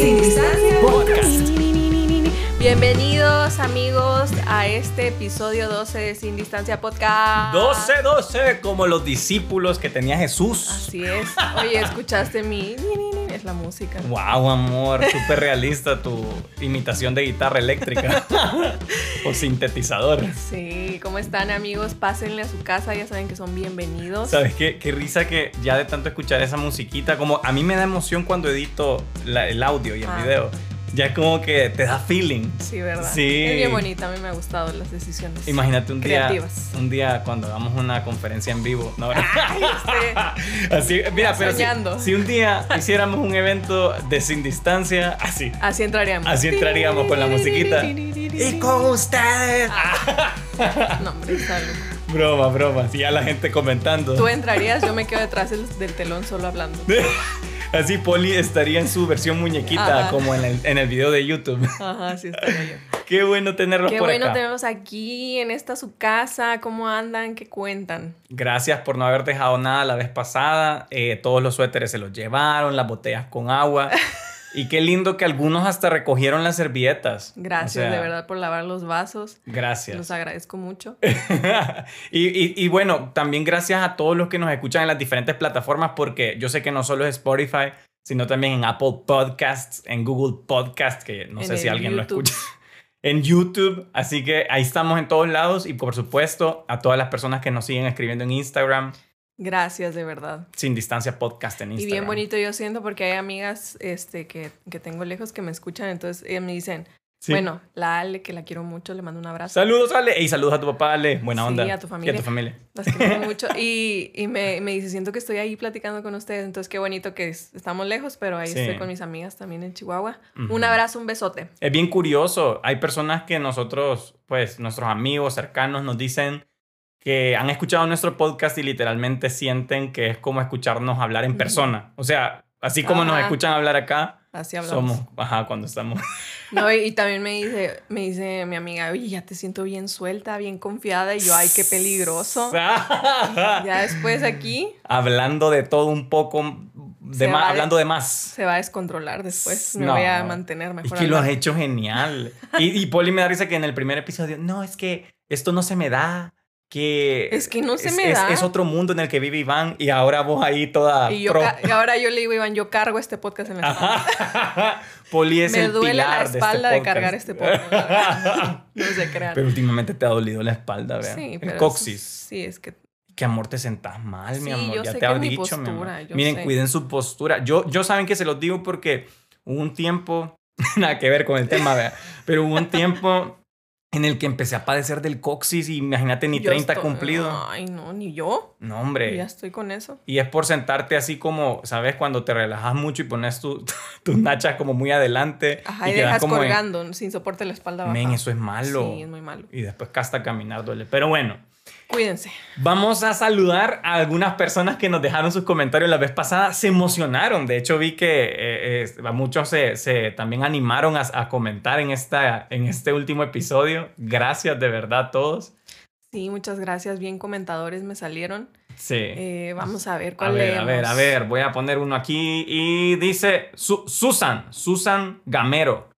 Sin Distancia Podcast. Bienvenidos amigos a este episodio 12 de Sin Distancia Podcast. 12, 12, como los discípulos que tenía Jesús. Así es. Oye, ¿escuchaste mi... Es la música. Wow, amor, súper realista tu imitación de guitarra eléctrica o sintetizador. Sí, ¿cómo están amigos? Pásenle a su casa, ya saben que son bienvenidos. ¿Sabes qué? Qué risa que ya de tanto escuchar esa musiquita, como a mí me da emoción cuando edito la- el audio y el Ah. video. Ya como que te da feeling. Sí, ¿verdad? Sí. Es bien bonita, a mí me ha gustado las decisiones. Imagínate un día, Creativas. un día cuando hagamos una conferencia en vivo. ¿no? Ay, Así, mira, pero si, si un día hiciéramos un evento de sin distancia, así. así entraríamos. Así entraríamos con la musiquita. Y con ustedes. No, hombre. Broma, broma. Si ya la gente comentando. Tú entrarías, yo me quedo detrás del, del telón solo hablando. Así Poli estaría en su versión muñequita, Ajá. como en el, en el video de YouTube. Ajá, sí estaría yo. Qué bueno tenerlos Qué por bueno acá. tenerlos aquí en esta su casa. ¿Cómo andan? ¿Qué cuentan? Gracias por no haber dejado nada la vez pasada. Eh, todos los suéteres se los llevaron, las botellas con agua. y qué lindo que algunos hasta recogieron las servilletas. Gracias O sea, de verdad por lavar los vasos. Gracias. Los agradezco mucho. y, y- y bueno, también gracias a todos los que nos escuchan en las diferentes plataformas, porque yo sé que no solo es Spotify, sino también en Apple Podcasts, en Google Podcasts, que no En sé si alguien YouTube. lo escucha. En YouTube, así que ahí estamos en todos lados y por supuesto a todas las personas que nos siguen escribiendo en Instagram, Gracias de verdad. sin distancia podcast en Y Instagram. bien bonito yo siento porque hay amigas este, que, que tengo lejos que me escuchan, entonces ellas me dicen, Sí. bueno, la Ale, que la quiero mucho, le mando un abrazo. Saludos, Ale. Y saludos a tu papá, Ale. Buena Sí, onda. a tu familia. Y a tu familia. Las quiero mucho. Y, y me, me dice, siento que estoy ahí platicando con ustedes, entonces qué bonito que es- estamos lejos, pero ahí Sí. estoy con mis amigas también en Chihuahua. Un abrazo, un besote. Es bien curioso. Hay personas que nosotros, pues, nuestros amigos cercanos nos dicen que han escuchado nuestro podcast y literalmente sienten que es como escucharnos hablar en persona. O sea, así como nos escuchan hablar acá, Así hablamos. somos, ajá, cuando estamos. No, y, y también me dice, me dice mi amiga, oye, ya te siento bien suelta, bien confiada. Y yo, ay, qué peligroso. Ya después aquí Hablando de todo un poco, de más, hablando de más. se va a descontrolar después. Me No. voy a mantener Es mejor. que al lo has hecho genial. Y, y Poli me da risa que en el primer episodio, no, es que esto no se me da. Que Es que no se es- me da. Es otro mundo en el que vive Iván y ahora vos ahí toda Y, yo pro. y ahora yo le digo, Iván, yo cargo este podcast en la espalda. Poli es Me el duele la pilar de este espalda de, cargar este podcast. no se crean. Pero últimamente te ha dolido la espalda, vea. sí, el coxis. Sí, es que Que amor te sentás mal, mi Sí, amor. yo ya sé te que he dicho, mi amor. postura, Miren, sé. cuiden su postura. Yo, yo saben que se los digo porque hubo un tiempo, nada que ver con el tema, vea. Pero hubo un tiempo en el que empecé a padecer del coxis y imagínate ni yo 30 estoy- cumplido. Ay, no, ni yo. No, Ya hombre. estoy con eso. Y es por sentarte así como, ¿sabes? Cuando te relajas mucho y pones tu- tus nachas como muy adelante. Ajá, y, quedas dejas como en- colgando sin soporte la espalda baja. Men, eso es malo. Sí, es muy malo. Y después hasta caminar duele. Pero bueno, Cuídense. vamos a saludar a algunas personas que nos dejaron sus comentarios la vez pasada. Se emocionaron. De hecho, vi que eh, eh, a muchos se, se también animaron a, a comentar en, esta, en este último episodio. Gracias de verdad a todos. Sí, muchas gracias. Bien comentadores me salieron. Sí. Eh, vamos a ver a cuál ver, a ver, leemos. a ver. Voy a poner uno aquí y dice Su- Susan, Susan Gamero.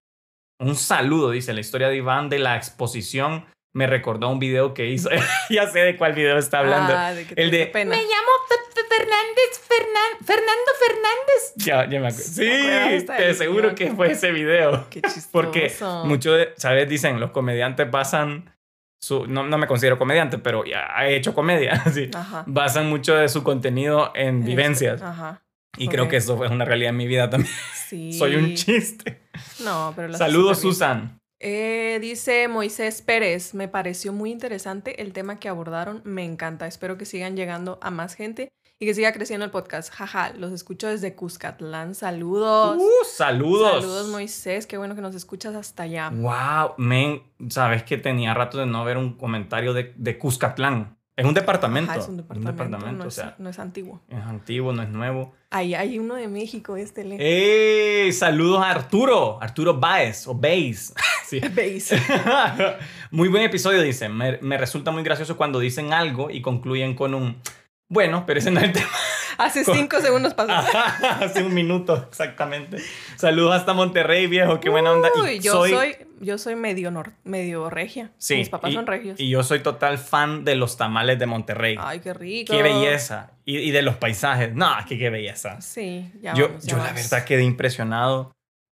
Un saludo, dice la historia de Iván de la exposición. Me recordó un video que hizo. ya sé de cuál video está hablando. Ah, de que El de- pena. Me llamo Fe- Fe- Fernández, Fernan- Fernando Fernández. Ya, ya me acuerdo. Sí, te aseguro que fue ese video. Qué chistoso. Porque muchos, de- ¿sabes? Dicen, los comediantes basan su... No, no me considero comediante, pero ya he hecho comedia. sí. Ajá. Basan mucho de su contenido en vivencias. Ajá. Y creo ok. que eso es una realidad en mi vida también. Sí. Soy un chiste. No, pero Saludos. Susan. Eh, dice Moisés Pérez, me pareció muy interesante el tema que abordaron, me encanta, espero que sigan llegando a más gente y que siga creciendo el podcast. Jaja, los escucho desde Cuscatlán, saludos. Uh, saludos. Saludos Moisés, qué bueno que nos escuchas hasta allá. Wow, men, sabes que tenía rato de no ver un comentario de, de Cuscatlán. Es un departamento. Ajá, es un departamento, no, o es, sea, no es antiguo. es antiguo, no es nuevo. Ahí hay uno de México, este le. ¡Ey! Saludos a Arturo, Arturo Baez o Baez. Sí. Base. muy buen episodio, dice. Me, me resulta muy gracioso cuando dicen algo y concluyen con un bueno, pero ese no es el tema. Hace cinco segundos pasó. Hace un minuto, exactamente. Saludos hasta Monterrey, viejo. Qué buena onda. Uy, yo soy... yo soy medio, nor- medio regia. Sí, Mis papás y- son regios. Y yo soy total fan de los tamales de Monterrey. Ay, qué rico. qué belleza. Y, y de los paisajes. No, que qué belleza. Sí, ya yo vamos, ya yo la verdad quedé impresionado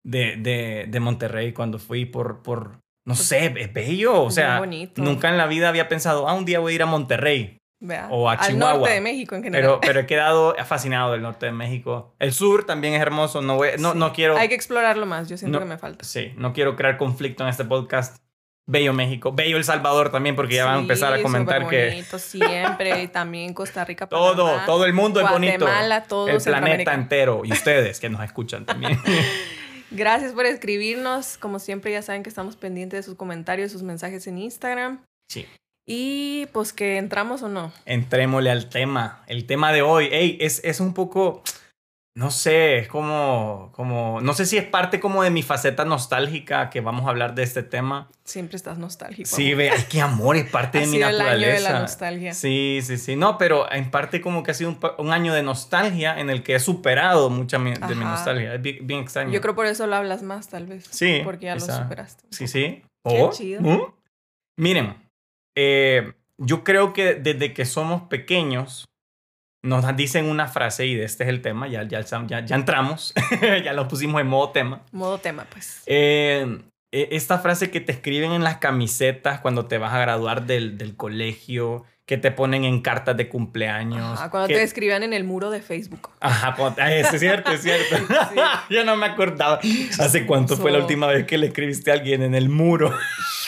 de, de, de Monterrey cuando fui por, por, no sé, es bello. O sea, bonito. nunca en la vida había pensado, ah, un día voy a ir a Monterrey. Vea, o a Al Chihuahua. norte de México en general. Pero, pero he quedado fascinado del norte de México. El sur también es hermoso. No, voy- no, Sí. no quiero... Hay que explorarlo más. Yo siento No. que me falta. Sí, no quiero crear conflicto en este podcast. Bello México, bello El Salvador también, porque ya van a empezar a comentar que bonito siempre. Y también Costa Rica. todo, Panamá, todo el mundo es bonito. Todo el planeta entero y ustedes que nos escuchan también. Gracias por escribirnos. Como siempre, ya saben que estamos pendientes de sus comentarios, sus mensajes en Instagram. sí. Y pues que entramos o no. Entrémosle al tema. El tema de hoy, ey, es, es un poco, no sé, es como, como, no sé si es parte como de mi faceta nostálgica que vamos a hablar de este tema. Siempre estás nostálgico. Sí, ve, ay, qué amor, es parte ha de mi sido el año naturaleza. de la nostalgia. Sí, sí, sí. No, pero en parte como que ha sido un, año de nostalgia en el que he superado mucha mi- de mi nostalgia. Es bien, bien extraño. Yo creo por eso lo hablas más, tal vez. Sí, Porque ya lo superaste. Sí, sí. Qué Oh, chido. ¿mm? Miren, eh, yo creo que desde que somos pequeños nos dicen una frase y de este es el tema, ya, ya, ya, ya entramos, ya lo pusimos en modo tema. Modo tema, pues. Eh, eh, esta frase que te escriben en las camisetas cuando te vas a graduar del, del colegio, que te ponen en cartas de cumpleaños. Ajá, cuando que- te escribían en el muro de Facebook. Ajá, cuando- ah, es cierto, es cierto. Yo no me acordaba. ¿Hace cuánto fue la última vez que le escribiste a alguien en el muro?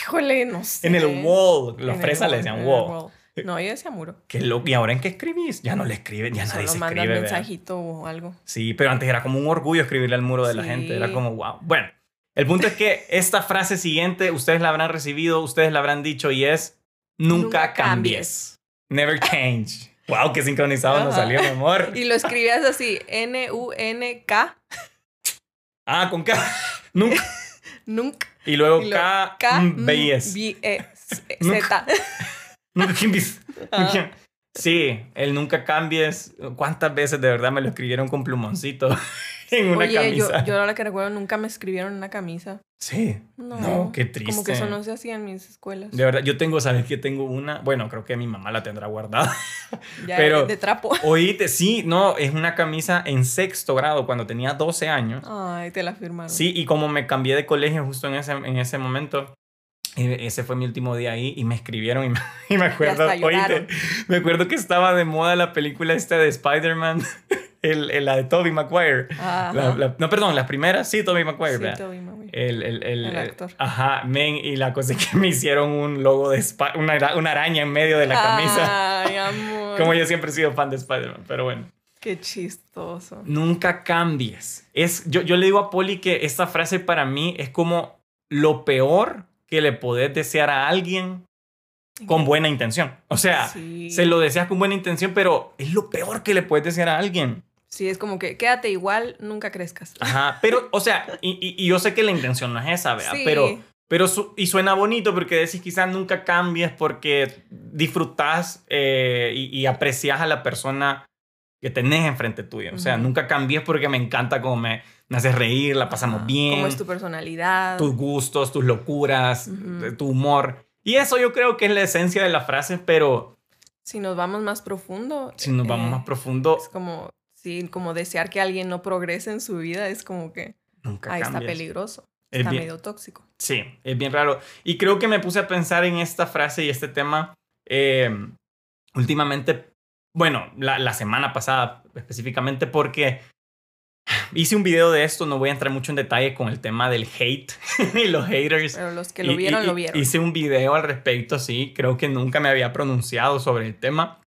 Híjole, no sé. En el wall. Los fresas le wall, decían el wall. No, yo decía muro. Qué loco. ¿Y ahora en qué escribís? Ya no le escriben, ya nadie Solo se escribe. ¿verdad? mensajito o algo. Sí, pero antes era como un orgullo escribirle al muro de la Sí. gente. Era como, wow. Bueno, el punto es que esta frase siguiente ustedes la habrán recibido, ustedes la habrán dicho y es: Nunca, Nunca cambies. Never change. Wow, qué sincronizado nos Ajá. salió, mi amor. Y lo escribías así, N-U-N-K, Ah, con K. Nunca. nunca. Y luego Y luego Nunca cambies. Ajá. Sí, el nunca cambies. ¿Cuántas veces de verdad me lo escribieron con plumoncito en una Oye, yo, camisa? yo ahora que recuerdo nunca me escribieron en una camisa. Sí. No, No, qué triste. Como que eso no se hacía en mis escuelas. De verdad, yo tengo, ¿sabes que Tengo una. Bueno, creo que mi mamá la tendrá guardada. Ya pero- de, trapo. Oíste, sí, no, es una camisa en sexto grado cuando tenía 12 años. Ay, te la firmaron. Sí, y como me cambié de colegio justo en ese, en ese momento, ese fue mi último día ahí y me escribieron y me, y me acuerdo, me acuerdo que estaba de moda la película esta de Spider-Man, el, el- la de Tobey Maguire. Ajá. La- la- no, perdón, las primeras, sí, Tobey Maguire. Sí. Tobey Maguire. El, el, el, El actor. Ajá, men, y la cosa es que me hicieron un logo de una, una araña en medio de la camisa. Ay, amor. Como yo siempre he sido fan de Spider-Man, pero bueno. Qué chistoso. Nunca cambies. Es, yo, yo le digo a Poli que esta frase para mí es como lo peor que le podés desear a alguien con buena intención. O sea, Sí. se lo deseas con buena intención, pero es lo peor que le puedes desear a alguien. Sí, es como que quédate igual, nunca crezcas. Ajá, pero, o sea, y, y- y yo sé que la intención no es esa, ¿verdad? Sí. Pero, pero su- y suena bonito porque decís quizás nunca cambies porque disfrutás eh, y, y aprecias a la persona que tenés enfrente tuyo. O sea, nunca cambies porque me encanta como me, me haces reír, la pasamos Ajá. bien, ¿Cómo es tu personalidad? tus gustos, tus locuras, Ujú. tu humor. Y eso yo creo que es la esencia de la frase, pero Si nos vamos más profundo. si nos vamos eh, más profundo, Es como, sí, como desear que alguien no progrese en su vida es como que nunca ahí está peligroso. Es Está bien- medio tóxico. Sí, es bien raro. Y creo que me puse a pensar en esta frase y este tema eh, últimamente, bueno, la, la semana pasada específicamente porque hice un video de esto, no voy a entrar mucho en detalle con el tema del hate y los haters. Pero los que lo vieron, y- lo y- vieron. Hice un video al respecto, sí, creo que nunca me había pronunciado sobre el tema.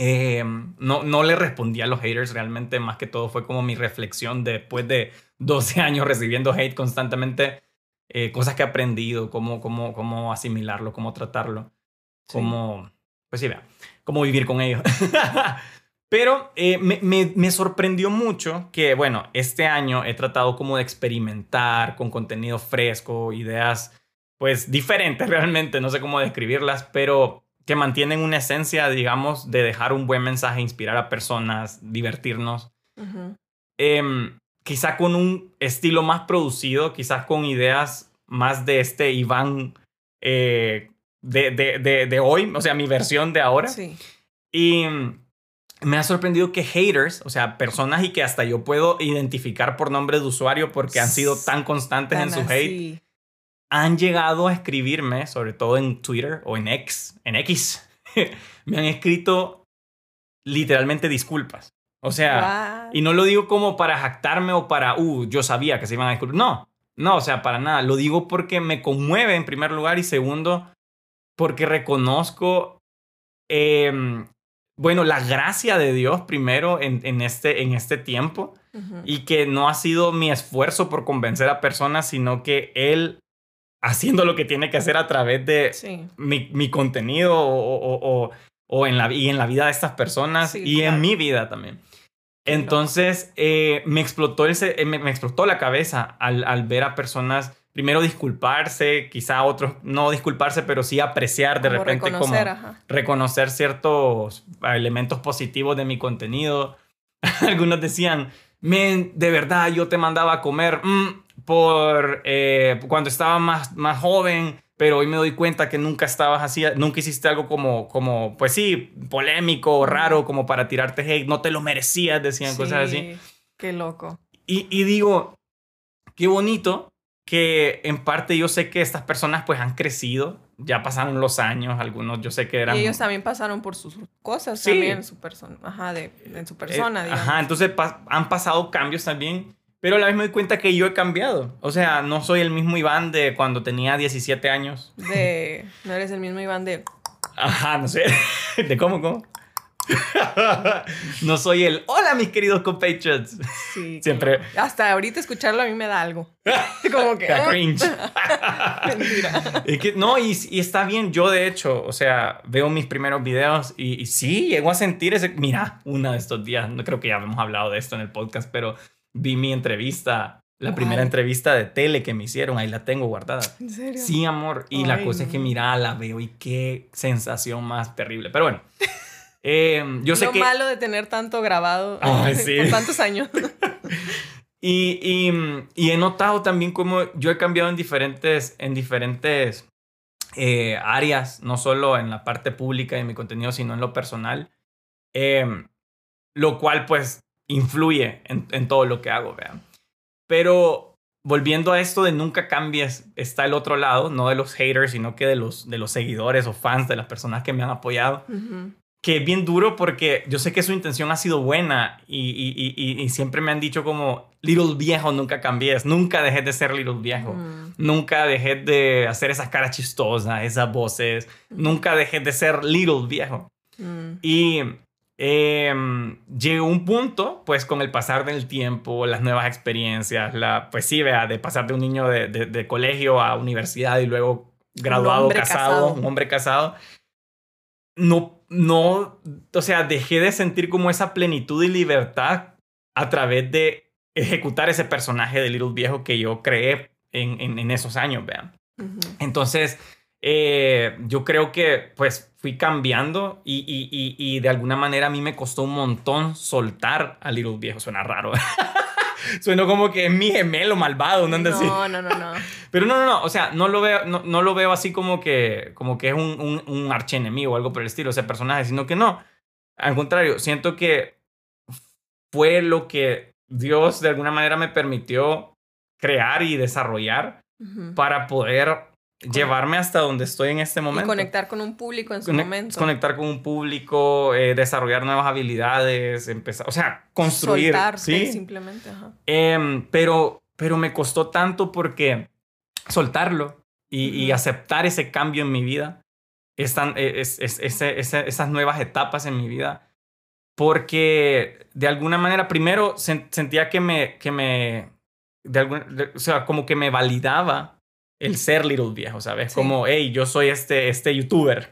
Eh, no, no le respondí a los haters realmente, más que todo fue como mi reflexión después de 12 años recibiendo hate constantemente, eh, cosas que he aprendido, cómo, cómo, cómo asimilarlo, cómo tratarlo, Sí. cómo, pues sí, vea, cómo vivir con ellos. Pero eh, me, me- me sorprendió mucho que, bueno, este año he tratado como de experimentar con contenido fresco, ideas pues diferentes realmente, no sé cómo describirlas, pero que mantienen una esencia, digamos, de dejar un buen mensaje, inspirar a personas, divertirnos. Em, quizá con un estilo más producido, quizás con ideas más de este Iván eh, de, de, de, de hoy, o sea, mi versión de ahora. Sí. Y me ha sorprendido que haters, o sea, personas y que hasta yo puedo identificar por nombre de usuario porque han sido tan constantes en Tan su hate, así. han llegado a escribirme, sobre todo en Twitter o en X, en X, me han escrito literalmente disculpas. O sea, What? y no lo digo como para jactarme o para, uh, yo sabía que se iban a disculpar. No, no, o sea, para nada. Lo digo porque me conmueve en primer lugar y segundo, porque reconozco, em, bueno, la gracia de Dios primero en, en este, en este tiempo Ujú. y que no ha sido mi esfuerzo por convencer a personas, sino que Él haciendo lo que tiene que hacer a través de Sí. mi, mi contenido o, o- o- o en la, y en la vida de estas personas Sí, y claro. en mi vida también. Entonces, eh, me, explotó el eh, me, me explotó la cabeza al, al ver a personas, primero disculparse, quizá otros no disculparse, pero sí apreciar de Como repente reconocer, como ajá. reconocer ciertos elementos positivos de mi contenido. Algunos decían, men, de verdad yo te mandaba a comer mm, por eh, cuando estaba más, más joven, pero hoy me doy cuenta que nunca estabas así, nunca hiciste algo como, como pues sí, polémico raro, como para tirarte hate, no te lo merecías, decían cosas así. Sí, Qué loco. Y, y digo, qué bonito que en parte yo sé que estas personas pues han crecido, ya pasaron los años, algunos yo sé que eran... Y ellos también pasaron por sus cosas Sí. también en su persona, ajá, de, en su persona, Eh. Ajá, entonces pa- han pasado cambios también, pero a la vez me doy cuenta que yo he cambiado. O sea, no soy el mismo Iván de cuando tenía 17 años. De, no eres el mismo Iván de, Ajá, no sé. ¿De cómo, cómo? no soy el, hola mis queridos compatriots. sí. Siempre-. Hasta ahorita escucharlo a mí me da algo. Como que, Da ah, cringe. mentira. Es que, no, y, y está bien. Yo, de hecho, o sea, veo mis primeros videos y, y sí, llego a sentir ese. Mira, una de estos días, no creo que ya hemos hablado de esto en el podcast, pero vi mi entrevista, la primera entrevista de tele que me hicieron, ahí la tengo guardada. ¿En serio? Sí, amor. Y la cosa es que, mira, la veo y qué sensación más terrible. Pero bueno, eh, yo sé Lo que. malo de tener tanto grabado Ay, sí. por tantos años. Y, y, y he notado también cómo yo he cambiado en diferentes, en diferentes eh, áreas, no solo en la parte pública de mi contenido, sino en lo personal, eh, lo cual pues influye en, en todo lo que hago, vean. Pero volviendo a esto de nunca cambies, está el otro lado, no de los haters, sino que de los, de los seguidores o fans, de las personas que me han apoyado Ujú. Que es bien duro porque yo sé que su intención ha sido buena y, y- y- siempre me han dicho como, little viejo, nunca cambies, nunca dejes de ser little viejo, Mm. nunca dejes de hacer esas caras chistosas, esas voces, nunca dejes de ser little viejo. Mm. Y em, llegó un punto, pues con el pasar del tiempo, las nuevas experiencias, la, pues sí, vea, de pasar de un niño de, de- de colegio a universidad y luego graduado, casado, casado. un hombre casado, no, no, o sea, dejé de sentir como esa plenitud y libertad a través de ejecutar ese personaje de Little Viejo que yo creé en, en, en esos años, vean. Entonces, eh, yo creo que pues fui cambiando y, y, y, y de alguna manera a mí me costó un montón soltar a Little Viejo. Suena raro. Suena como que es mi gemelo malvado, ¿no? Anda así. No, no, no, no. Pero no, no, no. O sea, no lo veo, no, no lo veo así como que, como que es un, un, un archienemigo o algo por el estilo, ese personaje, sino que no. Al contrario, siento que fue lo que Dios de alguna manera me permitió crear y desarrollar Ujú. para poder llevarme hasta donde estoy en este Y momento. conectar con un público en su Conec- momento. Conectar con un público, eh, desarrollar nuevas habilidades, empezar, o sea, construir. Soltarte ¿sí? simplemente. Ajá. Em, pero, pero me costó tanto porque soltarlo y, y Ujú. aceptar ese cambio en mi vida, están, es, es- ese- ese- esas nuevas etapas en mi vida, porque de alguna manera, primero sen- sentía que me, que me, de alguna, de- o sea, como que me validaba el ser Little Viejo, ¿sabes? Sí. Como, hey, yo soy este, este youtuber.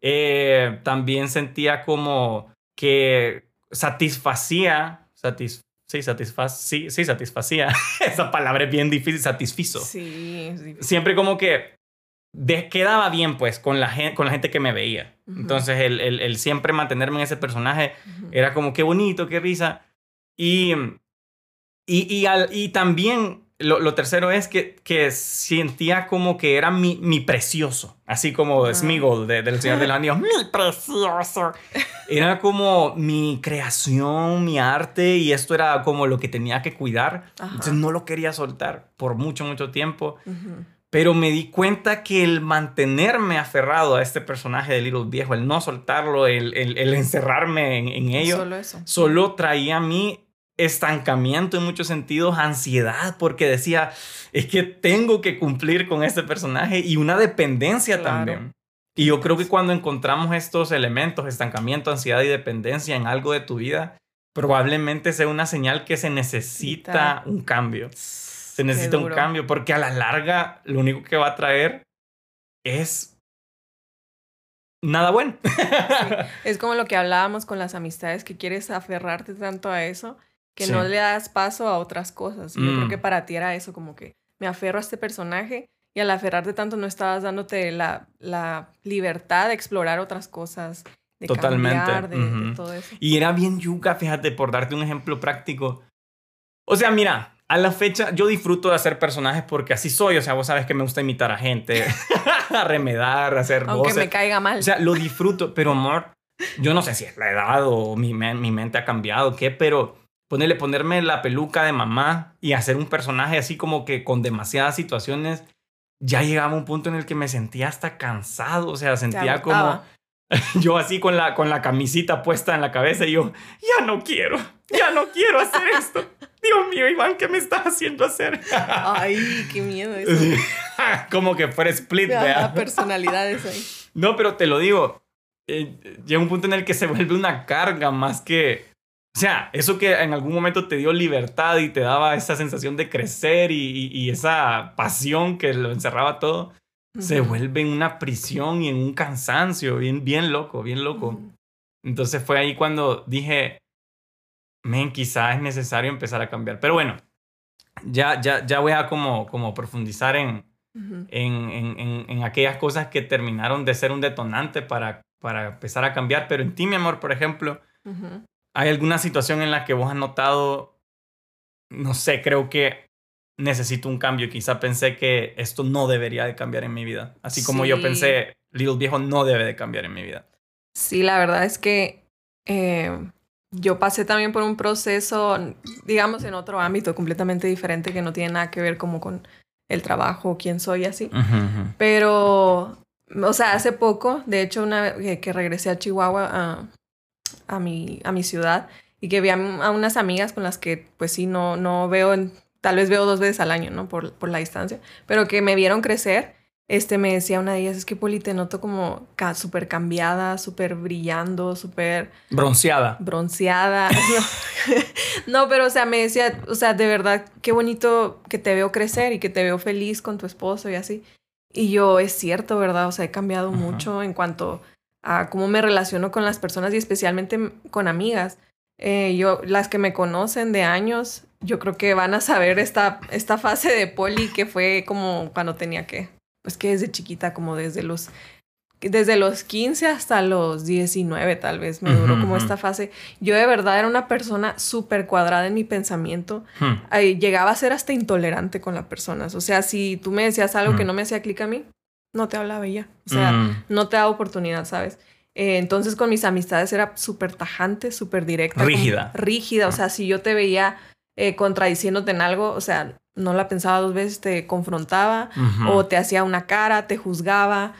Eh, también sentía como que satisfacía, satis, sí, satisfaz, sí, sí, satisfacía. Esa palabra es bien difícil, satisfizo. Sí, es difícil. Siempre como que de- quedaba bien pues con la, gente, con la gente que me veía. Entonces, el, el, el siempre mantenerme en ese personaje era como qué bonito, qué risa. Y, y, y, al- y también lo, lo tercero es que, que sentía como que era mi, mi precioso, así como Ah. Smeagol de, del Señor de los Anillos, mi precioso. Era como mi creación, mi arte y esto era como lo que tenía que cuidar. Ajá. Entonces no lo quería soltar por mucho, mucho tiempo. Pero me di cuenta que el mantenerme aferrado a este personaje de Little Viejo, el no soltarlo, el, el- el encerrarme en, en ello, Solo eso. solo traía a mí estancamiento en muchos sentidos, ansiedad, porque decía, es que tengo que cumplir con este personaje y una dependencia Claro. también. Y yo creo que cuando encontramos estos elementos, estancamiento, ansiedad y dependencia en algo de tu vida, probablemente sea una señal que se necesita un cambio. Se necesita un cambio, porque a la larga lo único que va a traer es nada bueno. Es como lo que hablábamos con las amistades, que quieres aferrarte tanto a eso que Sí. no le das paso a otras cosas. Yo creo Mm. que para ti era eso, como que me aferro a este personaje y al aferrarte tanto no estabas dándote la, la libertad de explorar otras cosas, de Totalmente, cambiar, de, todo eso. Y era bien yuca, fíjate, por darte un ejemplo práctico. O sea, mira, a la fecha yo disfruto de hacer personajes porque así soy. O sea, vos sabes que me gusta imitar a gente, a remedar, hacer Aunque voces. me caiga mal. O sea, lo disfruto, pero amor, yo no sé si es la edad o mi, mi mente ha cambiado o qué, pero ponerle, ponerme la peluca de mamá y hacer un personaje así como que con demasiadas situaciones, ya llegaba un punto en el que me sentía hasta cansado, o sea, sentía como yo así con la, con la camisita puesta en la cabeza y yo, ya no quiero, ya no quiero hacer esto. Dios mío, Iván, ¿qué me estás haciendo hacer? Ay, qué miedo eso. como que fuera split, ¿verdad? personalidades ahí. No, pero te lo digo, eh, llega un punto en el que se vuelve una carga más que... O sea, eso que en algún momento te dio libertad y te daba esa sensación de crecer y, y- y esa pasión que lo encerraba todo, se Ujú. vuelve en una prisión y en un cansancio, bien, bien loco, bien loco. Ujú. Entonces fue ahí cuando dije, men, quizás es necesario empezar a cambiar. Pero bueno, ya, ya, ya voy a como, como profundizar en, Ujú. en, en, en, en aquellas cosas que terminaron de ser un detonante para, para empezar a cambiar. Pero en ti, mi amor, por ejemplo, Ujú. ¿Hay alguna situación en la que vos has notado, no sé, creo que necesito un cambio? Quizá pensé que esto no debería de cambiar en mi vida. Así como yo pensé, Little Viejo no debe de cambiar en mi vida. Sí, la verdad es que eh, yo pasé también por un proceso, digamos, en otro ámbito completamente diferente que no tiene nada que ver como con el trabajo, quién soy así. Pero, o sea, hace poco, de hecho, una vez que, que regresé a Chihuahua, a, a, mi, a mi ciudad, y que vi a, a unas amigas con las que, pues sí, no, no veo, en- tal vez veo dos veces al año, ¿no? Por, por la distancia, pero que me vieron crecer. Este me decía una de ellas, es que Poli, te noto como ca- súper cambiada, súper brillando, súper Bronceada. bronceada. No. no, pero o sea, me decía, o sea, de verdad, qué bonito que te veo crecer y que te veo feliz con tu esposo y así. Y yo, es cierto, ¿verdad? O sea, he cambiado mucho en cuanto a cómo me relaciono con las personas y especialmente con amigas. Eh, yo, las que me conocen de años, yo creo que van a saber esta, esta fase de poli que fue como cuando tenía que, pues que desde chiquita, como desde los desde los 15 hasta los 19 tal vez me duró Ujú, como ujú. esta fase. Yo de verdad era una persona súper cuadrada en mi pensamiento. Hmm. Ay, llegaba a ser hasta intolerante con las personas. O sea, si tú me decías algo que Mm. no me hacía clic a mí, no te hablaba ya. O sea, Mm. no te daba oportunidad, ¿sabes? Eh, entonces con mis amistades era súper tajante, súper directa. Rígida. rígida. O Ah. sea, si yo te veía eh, contradiciéndote en algo, o sea, no la pensaba dos veces, te confrontaba o te hacía una cara, te juzgaba.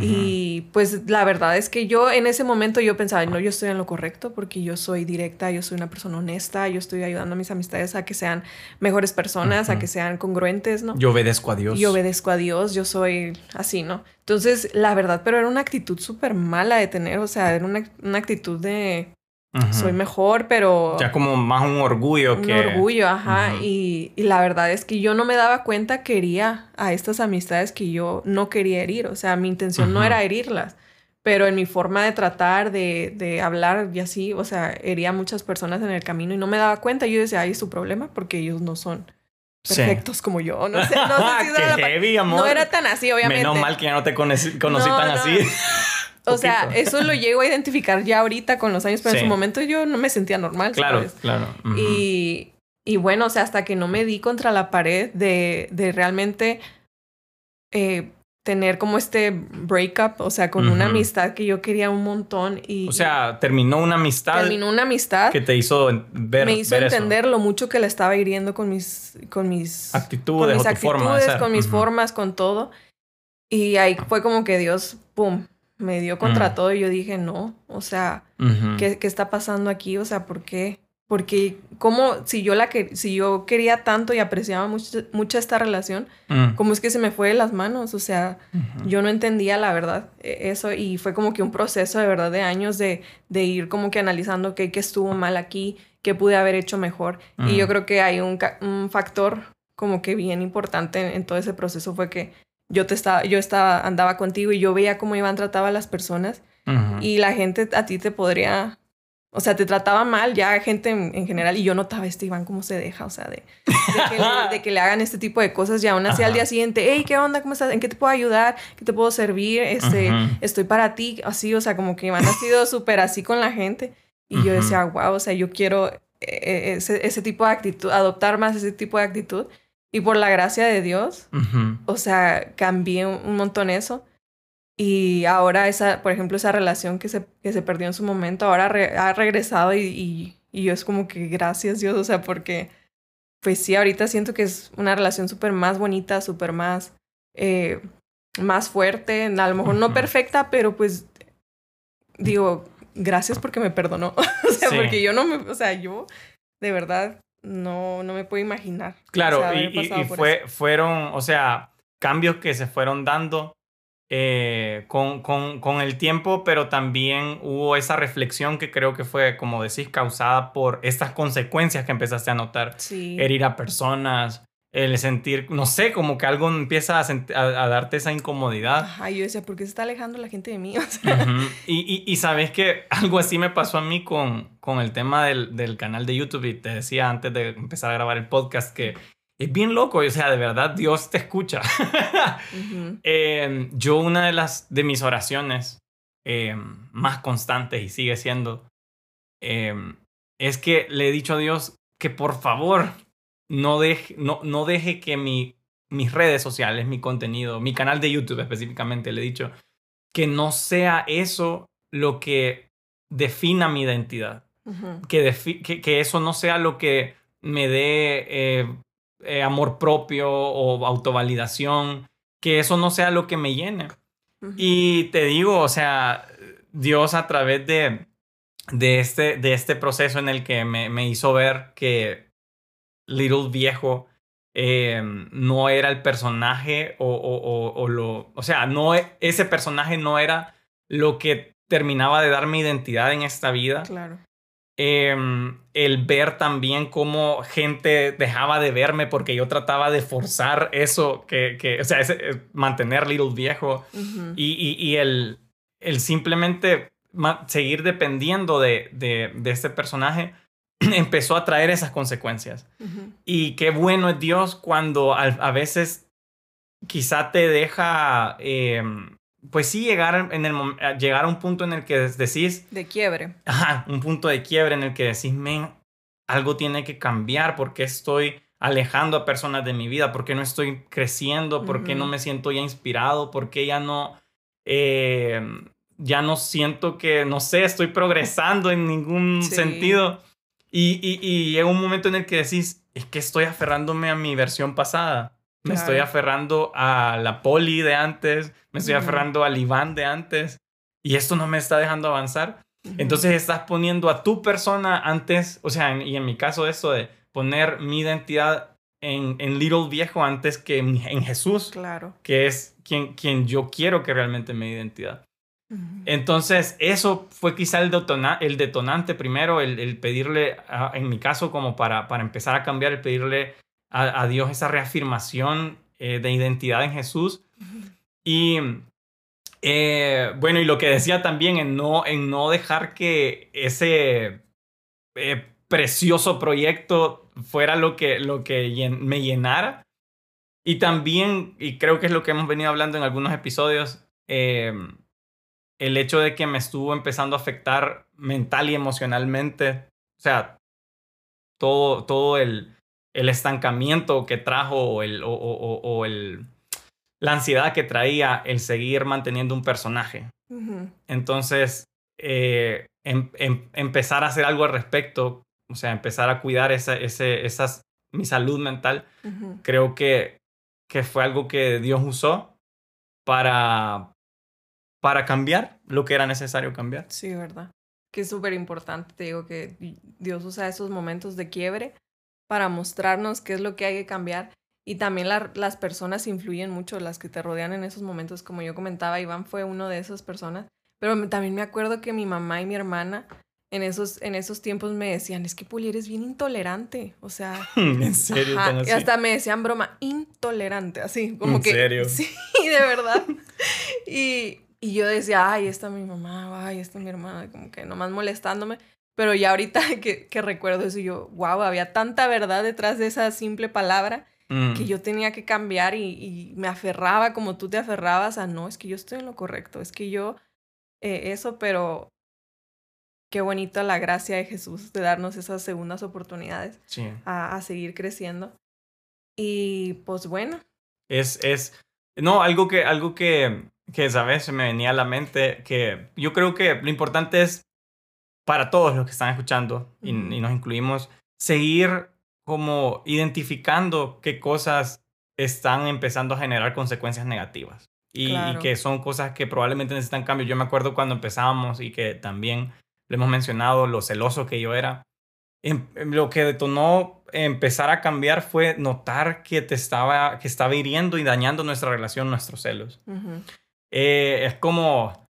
Y pues la verdad es que yo en ese momento yo pensaba, no, yo estoy en lo correcto porque yo soy directa, yo soy una persona honesta, yo estoy ayudando a mis amistades a que sean mejores personas, a que sean congruentes, ¿no? Yo obedezco a Dios. Y obedezco a Dios, yo soy así, ¿no? Entonces, la verdad, pero era una actitud súper mala de tener, o sea, era una, una actitud de Soy mejor, pero Ya como más un orgullo un que... orgullo, ajá. Y, y la verdad es que yo no me daba cuenta que hería a estas amistades que yo no quería herir. O sea, mi intención no era herirlas. Pero en mi forma de tratar, de, de hablar y así, o sea, hería a muchas personas en el camino y no me daba cuenta. Yo decía, ay, es su problema porque ellos no son Sí. perfectos como yo. No sé, no sé si era heavy, amor. No era tan así, obviamente. Menos mal que ya no te conocí, conocí No, tan no. así. O sea, eso lo llego a identificar ya ahorita con los años, pero en su momento yo no me sentía normal. Claro, ¿sabes? claro. Y, y bueno, o sea, hasta que no me di contra la pared de, de realmente eh, tener como este breakup, o sea, con una amistad que yo quería un montón y O sea, terminó una amistad terminó una amistad, que te hizo ver, me hizo ver eso. entender lo mucho que la estaba hiriendo con mis, con mis actitudes con mis forma actitudes, con mis formas, con todo. Y ahí fue como que Dios, pum, me dio contra Mm. todo y yo dije, no, o sea. ¿qué, qué está pasando aquí? O sea, ¿por qué? Porque como si yo la que si yo quería tanto y apreciaba mucho, mucho esta relación, Mm. ¿cómo es que se me fue de las manos? O sea, yo no entendía la verdad e- eso y fue como que un proceso de verdad de años de, de ir como que analizando qué, qué estuvo mal aquí, qué pude haber hecho mejor. Y yo creo que hay un, factor como que bien importante en, en todo ese proceso fue que yo te estaba, yo estaba, andaba contigo y yo veía cómo Iván trataba a las personas y la gente a ti te podría, o sea, te trataba mal ya gente en, en general y yo notaba este Iván cómo se deja, o sea, de, de, que, le, de que le hagan este tipo de cosas y aún así al Ajá. día siguiente, hey, ¿qué onda? ¿Cómo estás? ¿En qué te puedo ayudar? ¿Qué te puedo servir? Este, estoy para ti, así, o sea, como que Iván ha sido súper así con la gente y yo decía, wow, o sea, yo quiero eh, ese, ese tipo de actitud, adoptar más ese tipo de actitud y por la gracia de Dios, Ujú. o sea, cambié un, montón eso. Y ahora esa, por ejemplo, esa relación que se, que se perdió en su momento, ahora re- ha regresado y, y, y yo es como que gracias Dios, o sea, porque pues sí, ahorita siento que es una relación súper más bonita, súper más, eh, más fuerte, a lo mejor no Ujú. perfecta, pero pues digo, gracias porque me perdonó, o sea, Sí. porque yo no me, o sea, yo de verdad no, no me puedo imaginar. Claro, o sea, y, y- fue, fueron, o sea, cambios que se fueron dando eh, con, con, con el tiempo, pero también hubo esa reflexión que creo que fue, como decís, causada por estas consecuencias que empezaste a notar. Sí. Herir a personas, el sentir, no sé, como que algo empieza a, a- a darte esa incomodidad. Ajá, yo decía, ¿por qué se está alejando la gente de mí? O sea, Ujú. y, y, y sabes que algo así me pasó a mí con, con el tema del, del canal de YouTube y te decía antes de empezar a grabar el podcast que es bien loco, o sea, de verdad Dios te escucha. ujú, Eh, yo una de las de mis oraciones eh, más constantes y sigue siendo eh, es que le he dicho a Dios que por favor no deje, no, no deje que mi, mis redes sociales, mi contenido, mi canal de YouTube específicamente, le he dicho que no sea eso lo que defina mi identidad. Que, que, que eso no sea lo que me dé eh, eh, amor propio o autovalidación, que eso no sea lo que me llene. Y te digo, o sea, Dios a través de, de, este, de este proceso en el que me, me hizo ver que Little Viejo eh, no era el personaje o, o, o, o lo... O sea, no, e- ese personaje no era lo que terminaba de dar mi identidad en esta vida Claro. em, el ver también cómo gente dejaba de verme porque yo trataba de forzar eso, que, que o sea, ese, eh, mantener Little Viejo y, y, y el, el simplemente seguir dependiendo de, de, de este personaje empezó a traer esas consecuencias. Ujú. Y qué bueno es Dios cuando a, a veces quizá te deja, em, pues sí, llegar, en el, llegar a un punto en el que decís, De quiebre. ajá, un punto de quiebre en el que decís, men, algo tiene que cambiar porque estoy alejando a personas de mi vida, porque no estoy creciendo, porque Ujú. no me siento ya inspirado, porque ya no, eh, ya no siento que, no sé, estoy progresando en ningún Sí. sentido. Y, y, y llega un momento en el que decís, es que estoy aferrándome a mi versión pasada. Me estoy aferrando a la poli de antes, me estoy Ujú. aferrando al Iván de antes, y esto no me está dejando avanzar. Entonces estás poniendo a tu persona antes, o sea, en- y en mi caso eso de poner mi identidad en, en Little Viejo antes que en, en Jesús, Claro. que es quien, quien yo quiero que realmente me identidad. Entonces, eso fue quizá el, detona- el detonante primero, el, el pedirle, a- en mi caso, como para, para empezar a cambiar, el pedirle a, a Dios esa reafirmación eh, de identidad en Jesús. Y eh, bueno, y lo que decía también en no, en no dejar que ese eh, precioso proyecto fuera lo que, lo que llen- me llenara. Y también, y creo que es lo que hemos venido hablando en algunos episodios, eh, el hecho de que me estuvo empezando a afectar mental y emocionalmente, o sea, todo, todo el, el estancamiento que trajo o, el, o, el, la ansiedad que traía el seguir manteniendo un personaje. Entonces, eh, em, em, empezar a hacer algo al respecto, o sea, empezar a cuidar esa, ese, esas, mi salud mental, creo que, que fue algo que Dios usó para, para cambiar lo que era necesario cambiar. Sí, verdad. Que es súper importante, te digo que Dios usa esos momentos de quiebre para mostrarnos qué es lo que hay que cambiar. Y también las personas influyen mucho, las que te rodean en esos momentos. Como yo comentaba, Iván fue uno de esas personas. Pero también me acuerdo que mi mamá y mi hermana en esos, en esos tiempos me decían, es que Puli eres bien intolerante. O sea, ¿en serio? y hasta me decían broma, intolerante, así, como ¿En que... serio? Sí, de verdad. y, y yo decía, ay, está mi mamá, ay, está mi hermana, como que nomás molestándome. Pero ya ahorita que, que recuerdo eso, yo, wow, había tanta verdad detrás de esa simple palabra que Mm. yo tenía que cambiar y, y, me aferraba como tú te aferrabas a, no, es que yo estoy en lo correcto, es que yo, eh, eso, pero qué bonita la gracia de Jesús de darnos esas segundas oportunidades Sí. a, a seguir creciendo. Y pues bueno. Es, es, no, algo que, algo que, que, ¿sabes? Se me venía a la mente, que yo creo que lo importante es, para todos los que están escuchando, y, y nos incluimos, seguir como identificando qué cosas están empezando a generar consecuencias negativas. Y, Claro. y que son cosas que probablemente necesitan cambio. Yo me acuerdo cuando empezábamos y que también lo hemos mencionado, lo celoso que yo era. Em- em, lo que detonó empezar a cambiar fue notar que te estaba, que estaba hiriendo y dañando nuestra relación, nuestros celos. ujú, Eh, es como,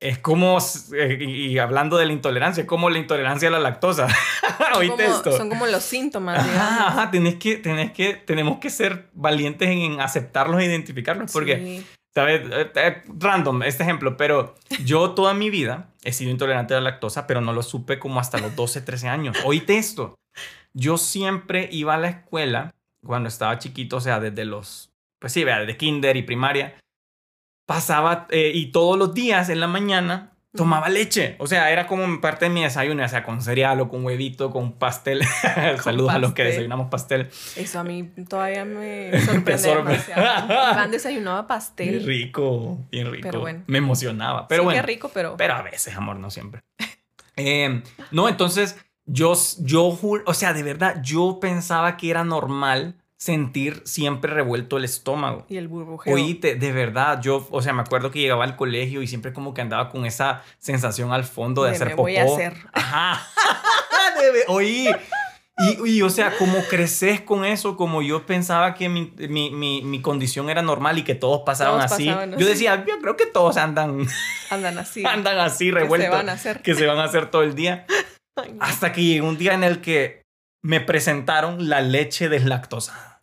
es como, eh, y hablando de la intolerancia, es como la intolerancia a la lactosa. ¿Oíste como, esto? son como los síntomas. Ajá, ajá, tenés que, tenés que, tenemos que ser valientes en aceptarlos e identificarlos, porque, Sí. ¿sabes? Eh, eh, random este ejemplo, pero yo toda mi vida he sido intolerante a la lactosa, pero no lo supe como hasta los 12, 13 años. Oíste esto. Yo siempre iba a la escuela cuando estaba chiquito, o sea, desde los, pues sí, vea, de kinder y primaria, pasaba eh, y todos los días en la mañana tomaba leche. O sea, era como parte de mi desayuno, o sea, con cereal o con huevito, con pastel. Saludos a los que desayunamos pastel. Eso a mí todavía me sorprende sorprende. Iván desayunaba Bien pastel. rico, bien rico. Pero bueno. Me emocionaba. Pero sí, bueno. qué rico, pero... Pero a veces, amor, no siempre. Eh, no, entonces yo, yo, o sea, de verdad, yo pensaba que era normal sentir siempre revuelto el estómago. Y el burbujeo. Oíste, de verdad, yo, o sea, me acuerdo que llegaba al colegio y siempre como que andaba con esa sensación al fondo de, De, hacer me popó. voy a hacer. Ajá. De Oí. Y, y, o sea, como creces con eso, como yo pensaba que mi, mi, mi, mi condición era normal y que todos pasaban Todos así. pasaban Yo así. decía, yo creo que todos andan, Andan así. andan así que se revueltos. van a hacer. que se van a hacer todo el día. Ay, no. Hasta que llegó un día en el que me presentaron la leche deslactosada.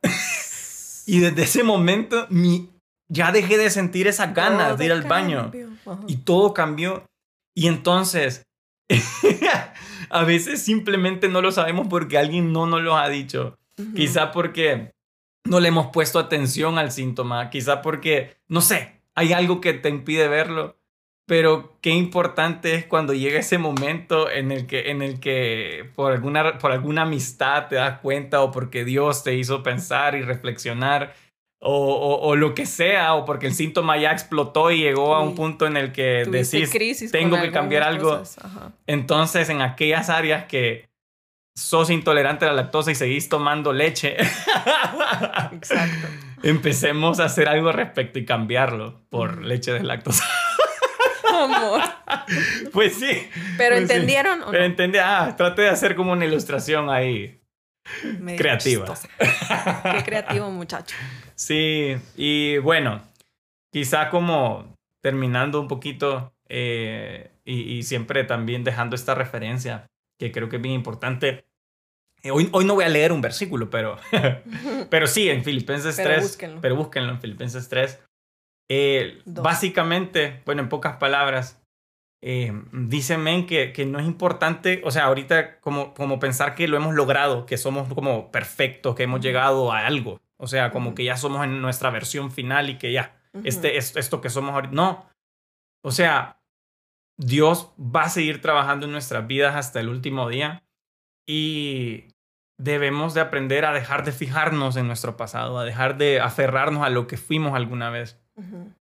y desde ese momento mi, ya dejé de sentir esas ganas Todo de ir al baño. Y todo cambió. Y entonces, a veces simplemente no lo sabemos porque alguien no nos lo ha dicho. Ujú. Quizá porque no le hemos puesto atención al síntoma. Quizá porque, no sé, hay algo que te impide verlo. Pero qué importante es cuando llega ese momento en el que, en el que por, alguna, por alguna amistad te das cuenta o porque Dios te hizo pensar y reflexionar o, o- o lo que sea o porque el síntoma ya explotó y llegó a un punto en el que decís, tengo que cambiar algo. Entonces, en aquellas áreas que sos intolerante a la lactosa y seguís tomando leche, Exacto. empecemos a hacer algo al respecto y cambiarlo por leche de lactosa. Amor. pues sí. Pero pues sí. entendieron o Pero no? entendí, ah, traté de hacer como una ilustración ahí. Medio creativa. chistosa. Qué creativo, muchacho. Sí, y bueno, quizá como terminando un poquito eh, y, y siempre también dejando esta referencia que creo que es bien importante. Eh, hoy, hoy no voy a leer un versículo, pero, pero sí, en Filipenses Pero 3. búsquenlo. Pero búsquenlo en Filipenses 3. Eh, básicamente, bueno, en pocas palabras, eh, dice Men que, que no es importante, o sea, ahorita como, como pensar que lo hemos logrado, que somos como perfectos, que hemos llegado a algo, o sea, como que ya somos en nuestra versión final y que ya, Ujú. este, es- esto que somos ahorita, no, o sea, Dios va a seguir trabajando en nuestras vidas hasta el último día y debemos de aprender a dejar de fijarnos en nuestro pasado, a dejar de aferrarnos a lo que fuimos alguna vez. Ujú.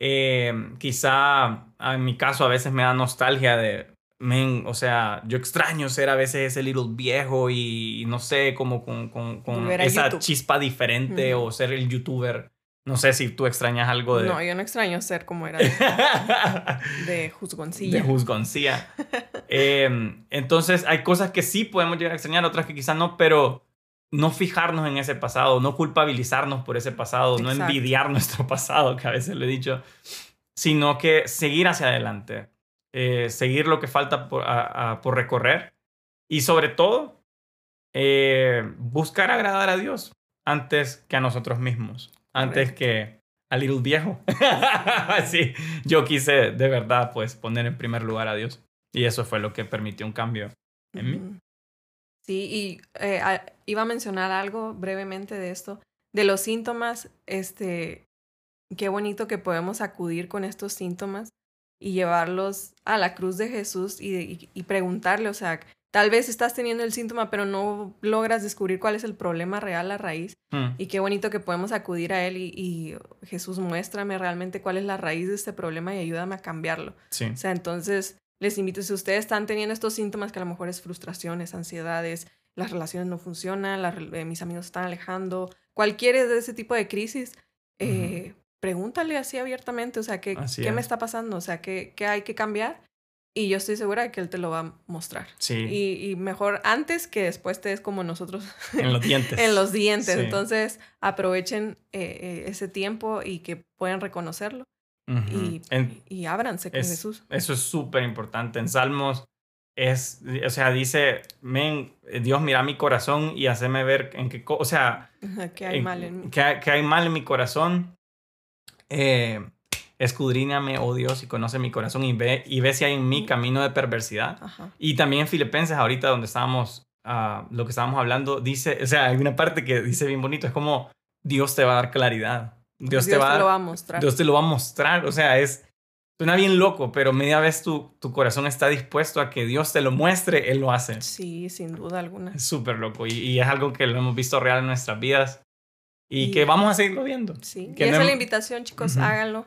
Eh, quizá en mi caso a veces me da nostalgia de, men, o sea, yo extraño ser a veces ese little viejo y, no sé, como con, con, con esa YouTube. chispa diferente Ujú. o ser el youtuber. No sé si tú extrañas algo de... No, yo no extraño ser como era de, de juzgoncilla. de juzgoncía. Eh, entonces, hay cosas que sí podemos llegar a extrañar, otras que quizás no, pero no fijarnos en ese pasado, no culpabilizarnos por ese pasado, no envidiar nuestro pasado, que a veces lo he dicho, sino que seguir hacia adelante, eh, seguir lo que falta por, a- a- por recorrer y sobre todo eh, buscar agradar a Dios antes que a nosotros mismos, antes Correcto. que al little viejo. sí, yo quise de verdad pues poner en primer lugar a Dios y eso fue lo que permitió un cambio en mí. Sí, y eh, a- iba a mencionar algo brevemente de esto, de los síntomas, este, qué bonito que podemos acudir con estos síntomas y llevarlos a la cruz de Jesús y, y- y preguntarle, o sea, tal vez estás teniendo el síntoma, pero no logras descubrir cuál es el problema real, la raíz, Mm, y qué bonito que podemos acudir a Él y, y Jesús, muéstrame realmente cuál es la raíz de este problema y ayúdame a cambiarlo. sí. O sea, entonces les invito, si ustedes están teniendo estos síntomas que a lo mejor es frustraciones, ansiedades, las relaciones no funcionan, las eh, mis amigos están alejando, cualquier de ese tipo de crisis, eh, pregúntale así abiertamente, o sea, ¿qué, ¿qué me es. está pasando? O sea, ¿qué, ¿qué hay que cambiar? Y yo estoy segura de que Él te lo va a mostrar. Sí, Y, y mejor antes que después te es como nosotros en los dientes. en los dientes. Sí. Entonces, aprovechen eh, eh, ese tiempo y que puedan reconocerlo Y, En- y ábranse con es- Jesús. Eso es súper importante. En Salmos es, o sea, dice, men, Dios mira mi corazón y haceme ver en qué, o sea, que hay en- mal en que hay, que hay mal en mi corazón. Eh, escudriñame, oh Dios, y conoce mi corazón y ve, y ve si hay en mí camino de perversidad. Ajá. Y también en Filipenses, ahorita donde estábamos, ah, lo que estábamos hablando, dice, o sea, hay una parte que dice bien bonito, es como Dios te va a dar claridad. Dios, te va lo va a mostrar. Dios te lo va a mostrar. O sea, es. Suena bien loco, pero media vez tu, tu corazón está dispuesto a que Dios te lo muestre, Él lo hace. Sí, sin duda alguna. Es súper loco. Y, y es algo que lo hemos visto real en nuestras vidas. Y, Y- que vamos a seguirlo viendo. Sí. Que y esa es la invitación, chicos, Ujú. háganlo.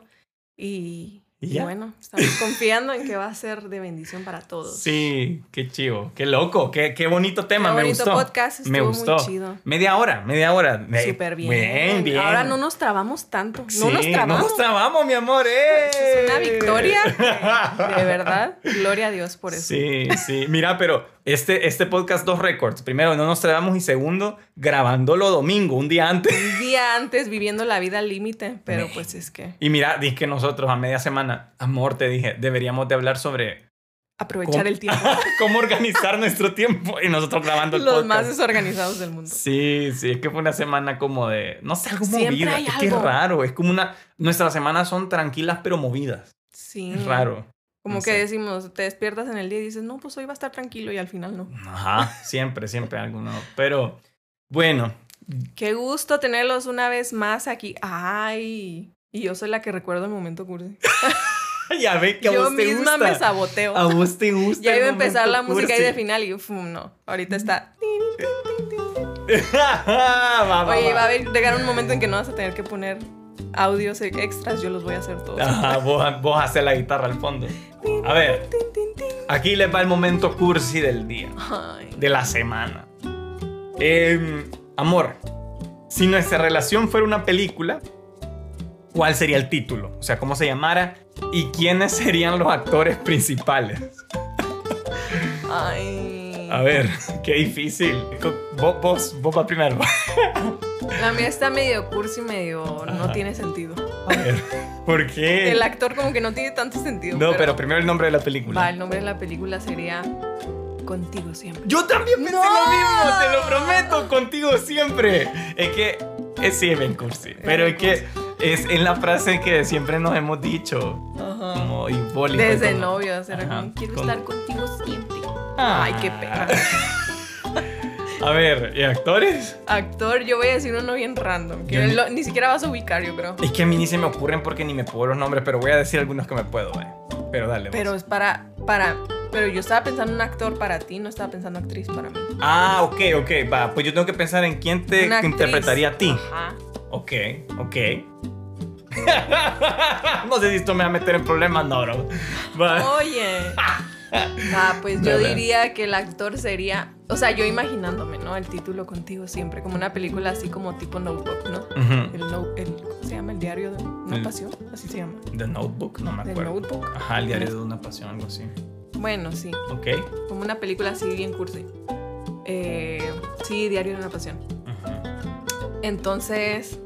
Y, Y ya. bueno, estamos confiando en que va a ser de bendición para todos. Sí, qué chivo, qué loco, qué, qué bonito tema, Qué me bonito gustó. podcast, estuvo me gustó. muy chido. Media hora, media hora. Me- Súper bien. Bien, bien. Ahora no nos trabamos tanto. Sí, no nos trabamos. No nos trabamos, mi amor. ¡eh! Es una victoria. De verdad. Gloria a Dios por eso. Sí, sí. Mira, pero este, este podcast, dos récords. Primero, no nos trabamos y segundo, grabándolo domingo, un día antes. Un día antes viviendo la vida al límite, pero pues es que Y mira, dije que nosotros a media semana, amor, te dije, deberíamos de hablar sobre aprovechar ¿Cómo? el tiempo. cómo organizar nuestro tiempo y nosotros grabando el Los podcast. más desorganizados del mundo. Sí, sí, es que fue una semana como de, no sé, algo movida. Es que es algo. raro, es como una, nuestras semanas son tranquilas pero movidas. Sí. Es raro. Como No que sé. decimos, te despiertas en el día y dices, no, pues hoy va a estar tranquilo y al final no. Ajá, siempre, siempre alguno. Pero bueno, Qué gusto tenerlos una vez más aquí. Ay. Y yo soy la que recuerdo el momento cursi. ya ve que a Yo vos te misma gusta. me saboteo. A vos te gusta. Ya iba a empezar la música ahí de cursi. final y ¡fum! no. Ahorita está. Va, va, Oye, va. a llegar un momento en que no vas a tener que poner audios extras. Yo los voy a hacer todos. Ajá, vos, vos haces la guitarra al fondo. A ver, aquí les va el momento cursi del día, Ay. de la semana. Em, amor, si nuestra relación fuera una película, ¿cuál sería el título? O sea, ¿cómo se llamara? ¿Y quiénes serían los actores principales? Ay. A ver, qué difícil. Vos, vos, vos va primero. La mía está medio cursi, medio no Ajá. tiene sentido. A ver, ¿por qué? El actor como que no tiene tanto sentido. No, pero primero el nombre de la película. Va, el nombre de la película sería Contigo siempre. Yo también pensé ¡No! lo mismo, te lo prometo, contigo siempre. Es que es sí, Ben cursi, pero es que es en la frase que siempre nos hemos dicho, Ajá. como Hipólito. Desde como- novio, o sea, era Ajá, como, quiero con- estar contigo siempre. Ah. Ay, qué pena. A ver, ¿y actores? Actor, yo voy a decir uno bien random, que ni- lo- ni siquiera vas a ubicar, yo creo. Es que a mí ni se me ocurren porque ni me puedo los nombres, pero voy a decir algunos que me puedo, eh. Pero dale. Pero vos. es para, para, pero yo estaba pensando un actor para ti, no estaba pensando actriz para mí. Ah, ok, ok. Va, pues yo tengo que pensar en quién te interpretaría a ti. Ajá. Ok, ok. no sé si esto me va a meter en problemas, no, bro. Oye. Ah, pues yo diría que el actor sería, o sea, yo imaginándome, ¿no? El título contigo siempre, como una película así como tipo Notebook, ¿no? El, no- el ¿cómo se llama? El diario de una El- pasión, así se llama. The Notebook, no me The acuerdo. Notebook. Ajá, el diario de una pasión, algo así. Bueno, sí, Ok. como una película así bien cursi. Eh, sí, diario de una pasión. Entonces,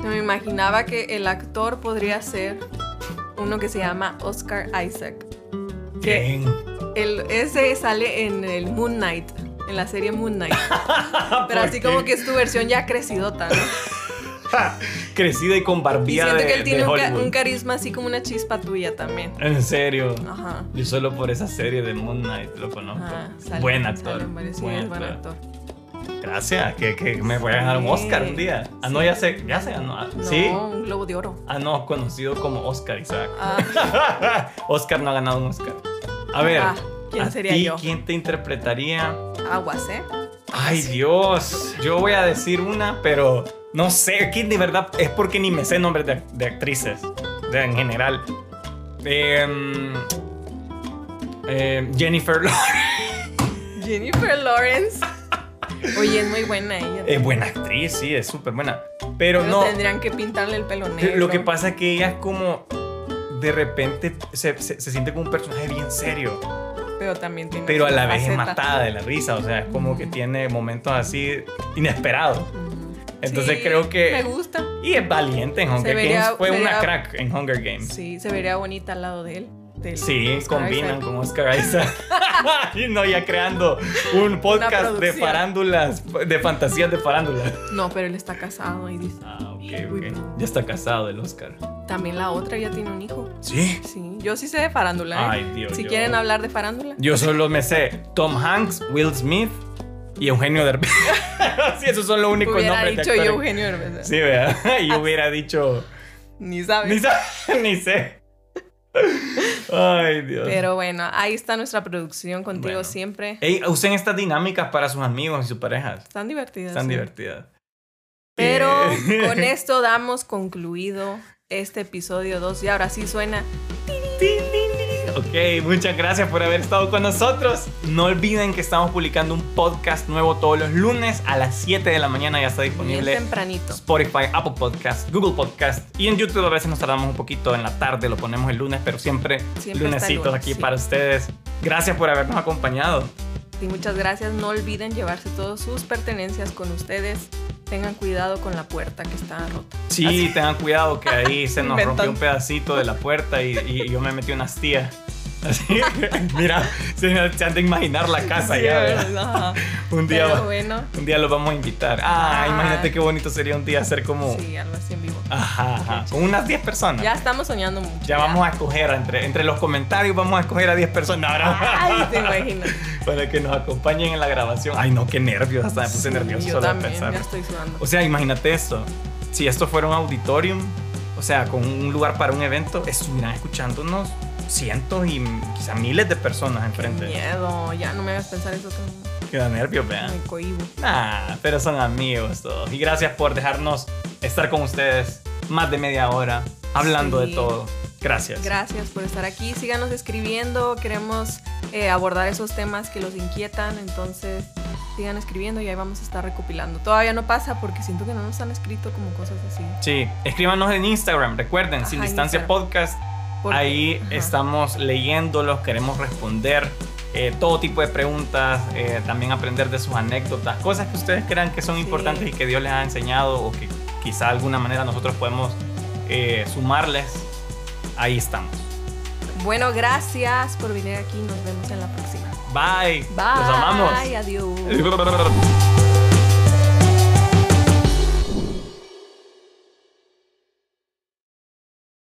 me imaginaba que el actor podría ser uno que se llama Oscar Isaac. Que ¿Quién? el, ese sale en el Moon Knight, en la serie Moon Knight. Pero ¿Por así qué? como que es tu versión ya crecidota, ¿no? Crecida y con Y barbilla siento de, que él tiene un, ca- un carisma así como una chispa tuya también. En serio. Ajá. Yo solo por esa serie de Moon Knight lo conozco. Ajá, sale- buen actor. sale en varios- sí, es buen actor. Gracias, que, que me voy a ganar un Oscar un día. Ah, no, ya sé, ya se ganó. Ah, No, ¿Sí? un globo de oro. Ah, no, conocido como Oscar Isaac. Ah, Oscar no ha ganado un Oscar. A ver, Ah, ¿quién ¿a sería ti yo? quién te interpretaría? aguas, ¿eh? Ay, Dios. Yo voy a decir una, pero no sé. Aquí de verdad es porque ni me sé nombres de, de actrices de- en general. Em, em, Jennifer Lawrence. Jennifer Lawrence. Oye, es muy buena ella. Es buena actriz, sí, es súper buena. Pero, Pero no. tendrían que pintarle el pelo negro. Lo que pasa es que ella es como. De repente se, se- se siente como un personaje bien serio. Pero también tiene. Pero a la vez es matada de la risa. O sea, es como que tiene momentos así inesperados. Entonces Sí, creo que- Me gusta. Y es valiente en Hunger vería- Games. Fue una sería- crack en Hunger Games. Sí, se vería bonita al lado de él. Del Sí, Oscar combinan Isaac. con Oscar Isaac. y no, ya creando un podcast de farándulas, de fantasías de farándulas. No, pero él está casado y dice. Ah, ok, ok. Ya está casado el Oscar. También la otra ya tiene un hijo. Sí. Sí, yo sí sé de farándula. ¿eh? Ay, Dios, Si yo- quieren hablar de farándula. Yo solo me sé Tom Hanks, Will Smith y Eugenio Derbez. sí, esos son los únicos Hubiera nombres dicho de yo. Eugenio Derbez. Sí, ¿verdad? Y hubiera dicho... Ni sabes. Ni, sa- ni sé. Ay, Dios. Pero bueno, ahí está nuestra producción contigo Bueno. siempre. Ey, usen estas dinámicas para sus amigos y sus parejas. Están divertidas. Están sí. divertidas. Pero con esto damos concluido este episodio 2 y ahora sí suena. Ok, muchas gracias por haber estado con nosotros. No olviden que estamos publicando un podcast nuevo todos los lunes a las 7 de la mañana. Ya está Bien disponible tempranito. Spotify, Apple Podcast, Google Podcast y en YouTube a veces nos tardamos un poquito en la tarde, lo ponemos el lunes, pero siempre, Siempre lunesitos lunes, aquí sí. para ustedes. Gracias por habernos acompañado. Sí, muchas gracias. No olviden llevarse todas sus pertenencias con ustedes. Tengan cuidado con la puerta que está rota. Sí, tengan cuidado que ahí se nos rompió un pedacito de la puerta y, y yo me metí unas tías. Así, mira, se, se han de imaginar la casa ya. ¿verdad? Ajá. Un día, bueno, un día los vamos a invitar. Ah, Ah. imagínate qué bonito sería un día hacer como... sí, algo así en vivo. Ajá, ajá, con unas 10 personas. Ya estamos soñando mucho. Ya vamos a escoger entre, entre los comentarios, vamos a escoger a 10 personas ahora. Ay, te imaginas. Para que nos acompañen en la grabación. Ay, no, qué nervios, hasta me puse nervioso Yo solo también, pensar. ya estoy sudando. O sea, imagínate esto. Si esto fuera un auditorium, o sea, con un lugar para un evento, estuvieran escuchándonos cientos y quizá miles de personas enfrente. Miedo, ya no me hagas pensar eso que Queda nervios, vean. me cohibo. Ah, pero son amigos todos. Y gracias por dejarnos estar con ustedes más de media hora hablando Sí. de todo. Gracias. Gracias por estar aquí. Síganos escribiendo. Queremos eh, abordar esos temas que los inquietan. Entonces, sigan escribiendo y ahí vamos a estar recopilando. Todavía no pasa porque siento que no nos han escrito como cosas así. Sí, escríbanos en Instagram, recuerden, Ajá, sin distancia Instagram. podcast. Porque- Ahí ajá. estamos leyéndolos, queremos responder eh, todo tipo de preguntas, eh, también aprender de sus anécdotas, cosas que ustedes crean que son Sí. importantes y que Dios les ha enseñado o que quizá de alguna manera nosotros podemos eh, sumarles. Ahí estamos. Bueno, gracias por venir aquí. Nos vemos en la próxima. Bye. Bye. Los amamos. Adiós.